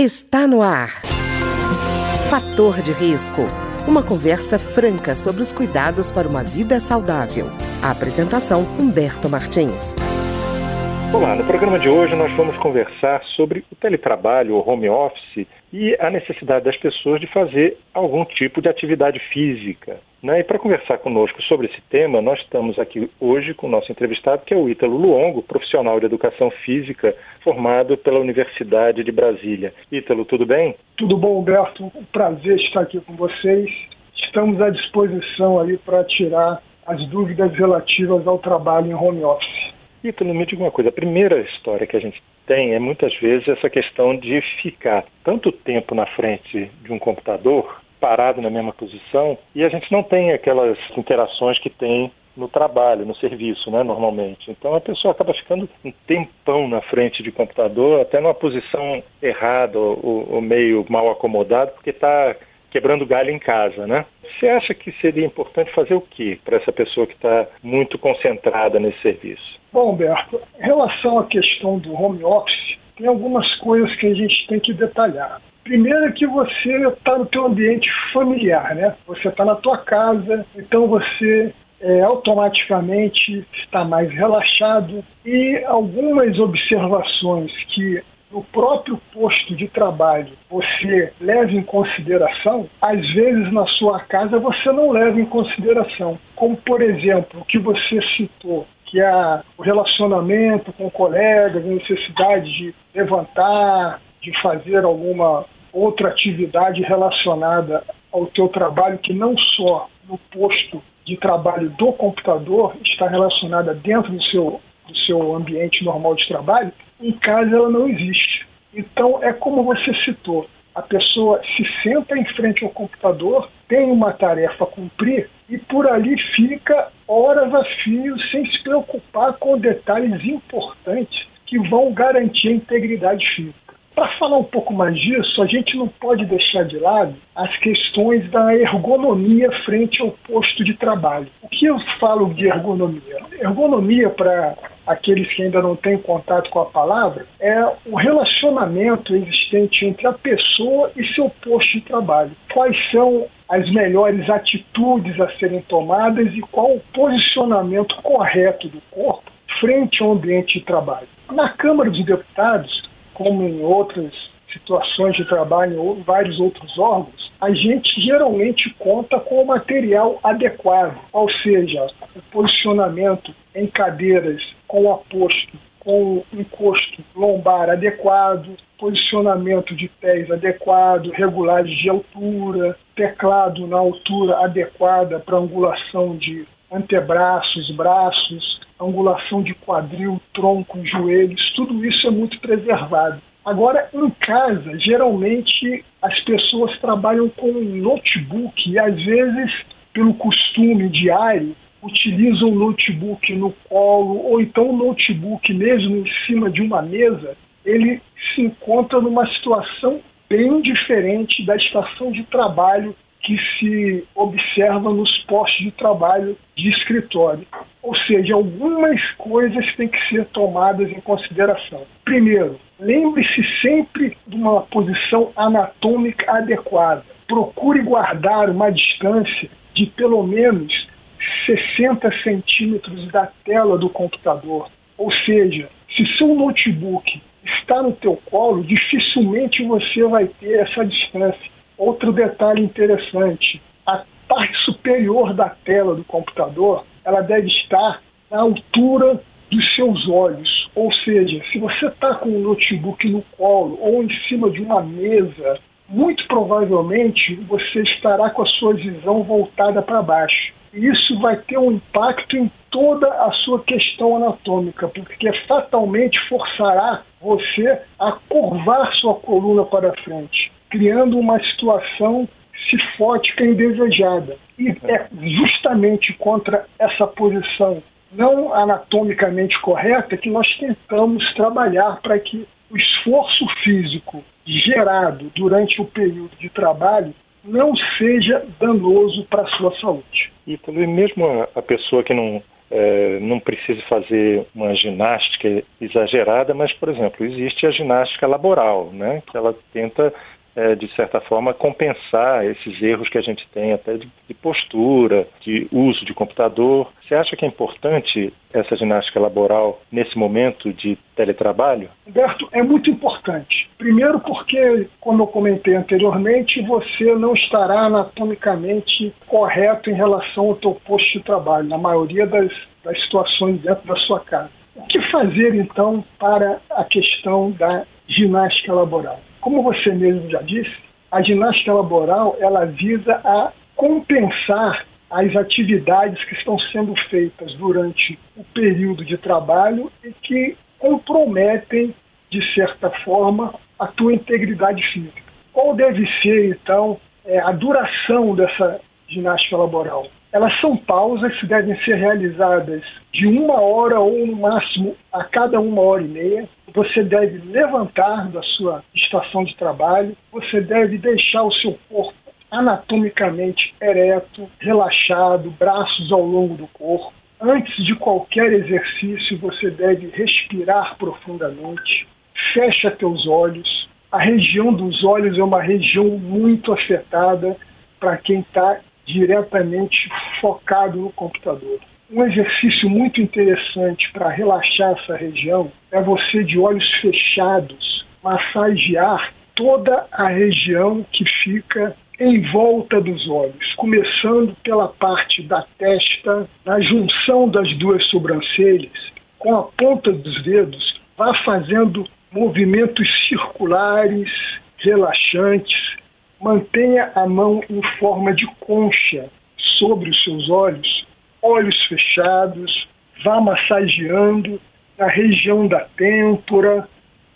Está no ar. Fator de risco. Uma conversa franca sobre os cuidados para uma vida saudável. A apresentação Humberto Martins. Olá, no programa de hoje nós vamos conversar sobre o teletrabalho, o home office e a necessidade das pessoas de fazer algum tipo de atividade física. Né? E para conversar conosco sobre esse tema, nós estamos aqui hoje com o nosso entrevistado, que é o Ítalo Luongo, profissional de educação física, formado pela Universidade de Brasília. Ítalo, tudo bem? Tudo bom, Humberto. Um prazer estar aqui com vocês. Estamos à disposição ali para tirar as dúvidas relativas ao trabalho em home office. Ítalo, me diga uma coisa. A primeira história que a gente tem é muitas vezes essa questão de ficar tanto tempo na frente de um computador parado na mesma posição e a gente não tem aquelas interações que tem no trabalho, no serviço, né, normalmente. Então a pessoa acaba ficando um tempão na frente de computador, até numa posição errada ou, ou meio mal acomodado, porque está quebrando galho em casa, né? Você acha que seria importante fazer o que para essa pessoa que está muito concentrada nesse serviço? Bom, Humberto, em relação à questão do home office, tem algumas coisas que a gente tem que detalhar. Primeiro é que você está no teu ambiente familiar, né? Você está na tua casa, então você é, automaticamente está mais relaxado e algumas observações que no próprio posto de trabalho você leva em consideração, às vezes na sua casa você não leva em consideração. Como, por exemplo, o que você citou, que é o relacionamento com colegas, a necessidade de levantar, de fazer alguma outra atividade relacionada ao teu trabalho que não só no posto de trabalho do computador está relacionada dentro do seu, do seu ambiente normal de trabalho, em casa ela não existe. Então é como você citou, a pessoa se senta em frente ao computador, tem uma tarefa a cumprir e por ali fica horas a fio sem se preocupar com detalhes importantes que vão garantir a integridade física. Para falar um pouco mais disso, a gente não pode deixar de lado as questões da ergonomia frente ao posto de trabalho. O que eu falo de ergonomia? Ergonomia, para aqueles que ainda não têm contato com a palavra, é o relacionamento existente entre a pessoa e seu posto de trabalho. Quais são as melhores atitudes a serem tomadas e qual o posicionamento correto do corpo frente ao ambiente de trabalho. Na Câmara dos Deputados, como em outras situações de trabalho ou vários outros órgãos, a gente geralmente conta com o material adequado, ou seja, o posicionamento em cadeiras com aposto, com encosto lombar adequado, posicionamento de pés adequado, regulares de altura, teclado na altura adequada para angulação de antebraços, braços, angulação de quadril, tronco, joelhos, tudo isso é muito preservado. Agora, em casa, geralmente as pessoas trabalham com um notebook e às vezes, pelo costume diário, utilizam o notebook no colo ou então o notebook mesmo em cima de uma mesa, ele se encontra numa situação bem diferente da estação de trabalho que se observa nos postos de trabalho de escritório. Ou seja, algumas coisas têm que ser tomadas em consideração. Primeiro, lembre-se sempre de uma posição anatômica adequada. Procure guardar uma distância de pelo menos 60 centímetros da tela do computador. Ou seja, se seu notebook está no teu colo, dificilmente você vai ter essa distância. Outro detalhe interessante, a parte superior da tela do computador, ela deve estar na altura dos seus olhos. Ou seja, se você está com o notebook no colo ou em cima de uma mesa, muito provavelmente você estará com a sua visão voltada para baixo. Isso vai ter um impacto em toda a sua questão anatômica, porque fatalmente forçará você a curvar sua coluna para frente criando uma situação cifótica indesejada. E é justamente contra essa posição não anatomicamente correta que nós tentamos trabalhar para que o esforço físico gerado durante o período de trabalho não seja danoso para a sua saúde. E também mesmo a, pessoa que não é, não precise fazer uma ginástica exagerada, mas, por exemplo, existe a ginástica laboral, né, que ela tenta é, de certa forma, compensar esses erros que a gente tem até de, de, postura, de uso de computador. Você acha que é importante essa ginástica laboral nesse momento de teletrabalho? Humberto, é muito importante. Primeiro porque, como eu comentei anteriormente, você não estará anatomicamente correto em relação ao seu posto de trabalho, na maioria das, das situações dentro da sua casa. O que fazer, então, para a questão da ginástica laboral? Como você mesmo já disse, a ginástica laboral ela visa a compensar as atividades que estão sendo feitas durante o período de trabalho e que comprometem, de certa forma, a tua integridade física. Qual deve ser, então, é, a duração dessa ginástica laboral? Elas são pausas que devem ser realizadas de uma hora ou no máximo a cada uma hora e meia. Você deve levantar da sua estação de trabalho, você deve deixar o seu corpo anatomicamente ereto, relaxado, braços ao longo do corpo. Antes de qualquer exercício, você deve respirar profundamente. Fecha teus olhos. A região dos olhos é uma região muito afetada para quem está diretamente focado no computador. Um exercício muito interessante para relaxar essa região é você, de olhos fechados, massagear toda a região que fica em volta dos olhos, começando pela parte da testa, na junção das duas sobrancelhas, com a ponta dos dedos, vá fazendo movimentos circulares, relaxantes, Mantenha a mão em forma de concha sobre os seus olhos, olhos fechados, vá massageando na região da têmpora,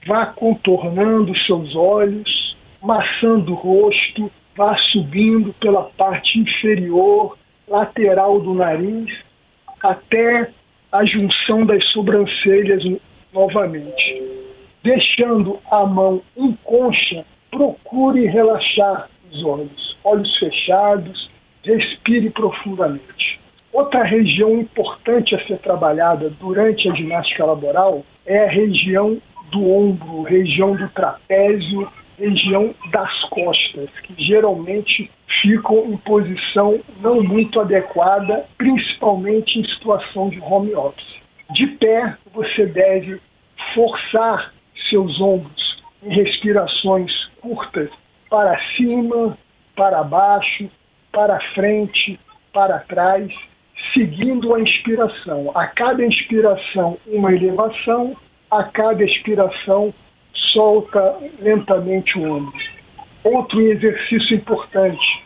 vá contornando seus olhos, maçando o rosto, vá subindo pela parte inferior, lateral do nariz, até a junção das sobrancelhas novamente. Deixando a mão em concha procure relaxar os olhos, olhos fechados, respire profundamente. Outra região importante a ser trabalhada durante a ginástica laboral é a região do ombro, região do trapézio, região das costas, que geralmente ficam em posição não muito adequada, principalmente em situação de home office. De pé, você deve forçar seus ombros em respirações curtas para cima, para baixo, para frente, para trás, seguindo a inspiração. A cada inspiração, uma elevação, a cada expiração, solta lentamente o ombro. Outro exercício importante: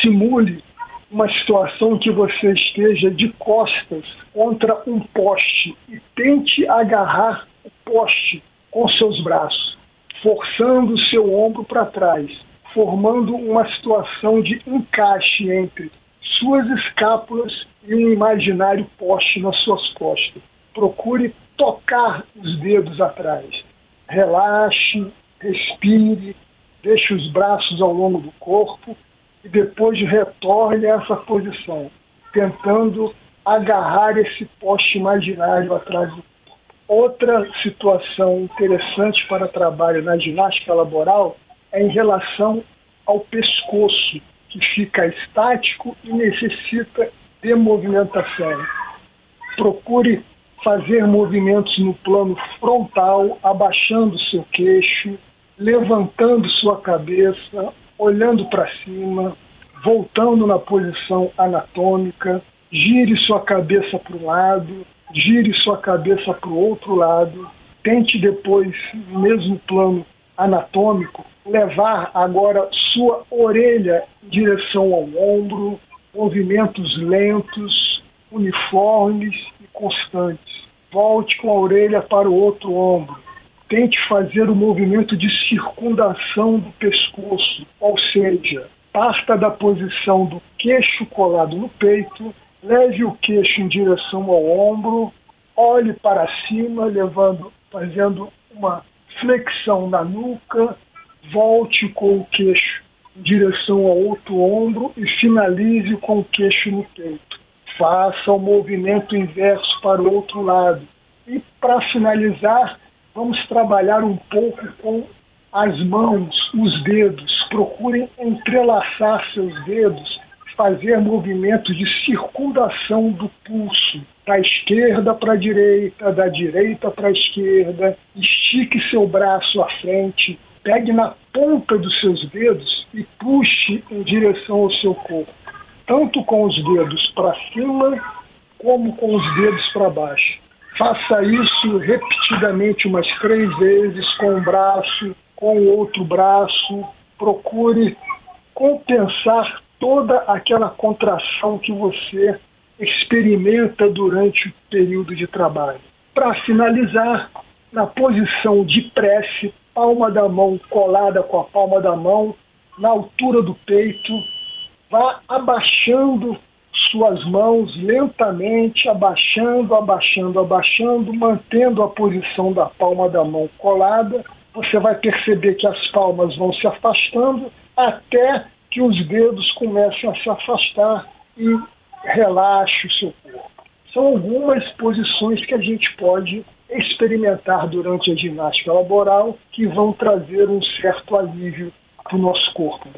simule uma situação que você esteja de costas contra um poste e tente agarrar o poste com seus braços forçando o seu ombro para trás, formando uma situação de encaixe entre suas escápulas e um imaginário poste nas suas costas. Procure tocar os dedos atrás. Relaxe, respire, deixe os braços ao longo do corpo e depois retorne a essa posição, tentando agarrar esse poste imaginário atrás do Outra situação interessante para trabalho na ginástica laboral é em relação ao pescoço, que fica estático e necessita de movimentação. Procure fazer movimentos no plano frontal, abaixando seu queixo, levantando sua cabeça, olhando para cima, voltando na posição anatômica, gire sua cabeça para o lado, gire sua cabeça para o outro lado, tente depois, mesmo plano anatômico, levar agora sua orelha em direção ao ombro, movimentos lentos, uniformes e constantes. Volte com a orelha para o outro ombro. Tente fazer o movimento de circundação do pescoço, ou seja, parta da posição do queixo colado no peito leve o queixo em direção ao ombro, olhe para cima, levando, fazendo uma flexão na nuca, volte com o queixo em direção ao outro ombro e finalize com o queixo no peito. faça o movimento inverso para o outro lado. E para finalizar, vamos trabalhar um pouco com as mãos, os dedos. Procurem entrelaçar seus dedos, fazer movimentos de circundação do pulso, da esquerda para a direita, da direita para a esquerda. Estique seu braço à frente, pegue na ponta dos seus dedos e puxe em direção ao seu corpo, tanto com os dedos para cima como com os dedos para baixo. Faça isso repetidamente umas três vezes com um braço, com o outro braço. Procure compensar toda aquela contração que você experimenta durante o período de trabalho. Para finalizar, na posição de prece, palma da mão colada com a palma da mão, na altura do peito, vá abaixando suas mãos lentamente, abaixando, abaixando, abaixando, mantendo a posição da palma da mão colada. Você vai perceber que as palmas vão se afastando até que os dedos comecem a se afastar e relaxe o seu corpo. São algumas posições que a gente pode experimentar durante a ginástica laboral que vão trazer um certo alívio para o nosso corpo.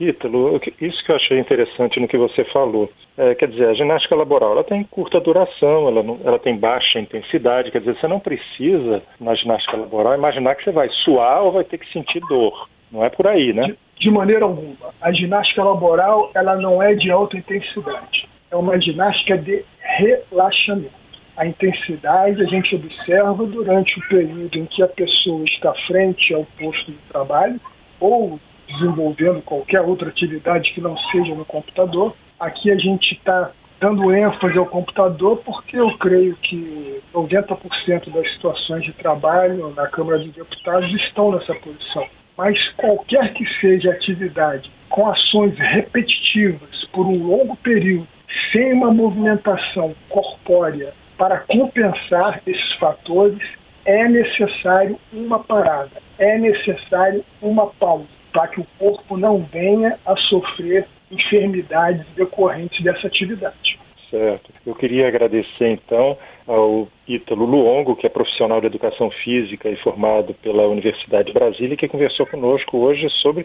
Ítalo, isso que eu achei interessante no que você falou. É, quer dizer, a ginástica laboral ela tem curta duração, ela, não, ela tem baixa intensidade, quer dizer, você não precisa, na ginástica laboral, imaginar que você vai suar ou vai ter que sentir dor. Não é por aí, né? De, de maneira alguma. A ginástica laboral ela não é de alta intensidade. É uma ginástica de relaxamento. A intensidade a gente observa durante o período em que a pessoa está frente ao posto de trabalho ou desenvolvendo qualquer outra atividade que não seja no computador. Aqui a gente está dando ênfase ao computador porque eu creio que 90% das situações de trabalho na Câmara dos Deputados estão nessa posição. Mas qualquer que seja a atividade com ações repetitivas por um longo período, sem uma movimentação corpórea para compensar esses fatores, é necessário uma parada, é necessário uma pausa para que o corpo não venha a sofrer enfermidades decorrentes dessa atividade. Certo. Eu queria agradecer então ao Ítalo Luongo, que é profissional de educação física e formado pela Universidade de Brasília, que conversou conosco hoje sobre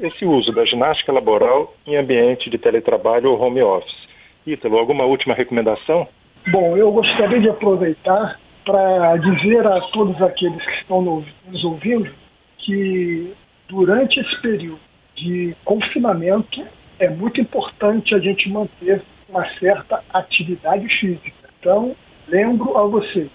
esse uso da ginástica laboral em ambiente de teletrabalho ou home office. Ítalo, alguma última recomendação? Bom, eu gostaria de aproveitar para dizer a todos aqueles que estão nos ouvindo que durante esse período de confinamento, é muito importante a gente manter uma certa atividade física. Então, lembro a vocês,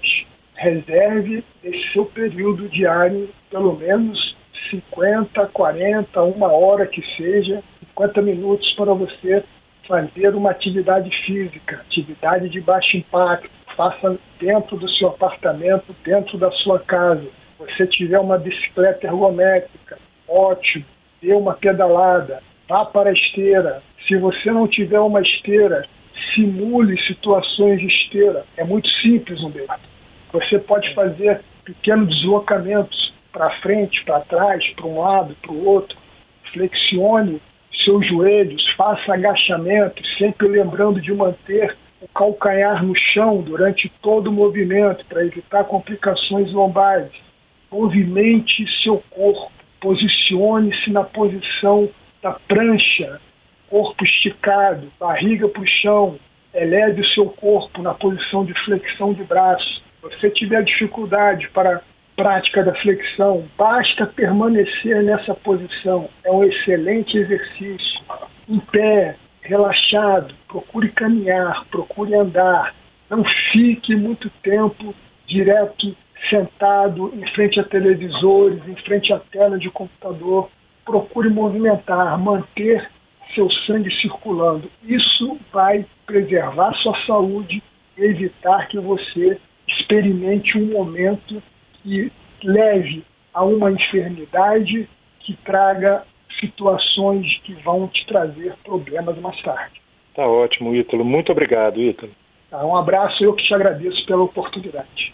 reserve esse seu período diário, pelo menos 50, 40, uma hora que seja, 50 minutos para você fazer uma atividade física, atividade de baixo impacto. Faça dentro do seu apartamento, dentro da sua casa. Você tiver uma bicicleta ergométrica, ótimo, dê uma pedalada, vá para a esteira. Se você não tiver uma esteira, simule situações de esteira. É muito simples, Humberto. Você pode fazer pequenos deslocamentos para frente, para trás, para um lado, para o outro. Flexione seus joelhos, faça agachamento, sempre lembrando de manter o calcanhar no chão durante todo o movimento para evitar complicações lombares. Movimente seu corpo Posicione-se na posição da prancha, corpo esticado, barriga para o chão. Eleve o seu corpo na posição de flexão de braço. Se você tiver dificuldade para prática da flexão, basta permanecer nessa posição. É um excelente exercício. Em pé, relaxado, procure caminhar, procure andar. Não fique muito tempo direto sentado em frente a televisores, em frente à tela de computador. Procure movimentar, manter seu sangue circulando. Isso vai preservar sua saúde e evitar que você experimente um momento que leve a uma enfermidade que traga situações que vão te trazer problemas mais tarde. Tá ótimo, Ítalo. Muito obrigado, Ítalo. Tá? Um abraço, eu que te agradeço pela oportunidade.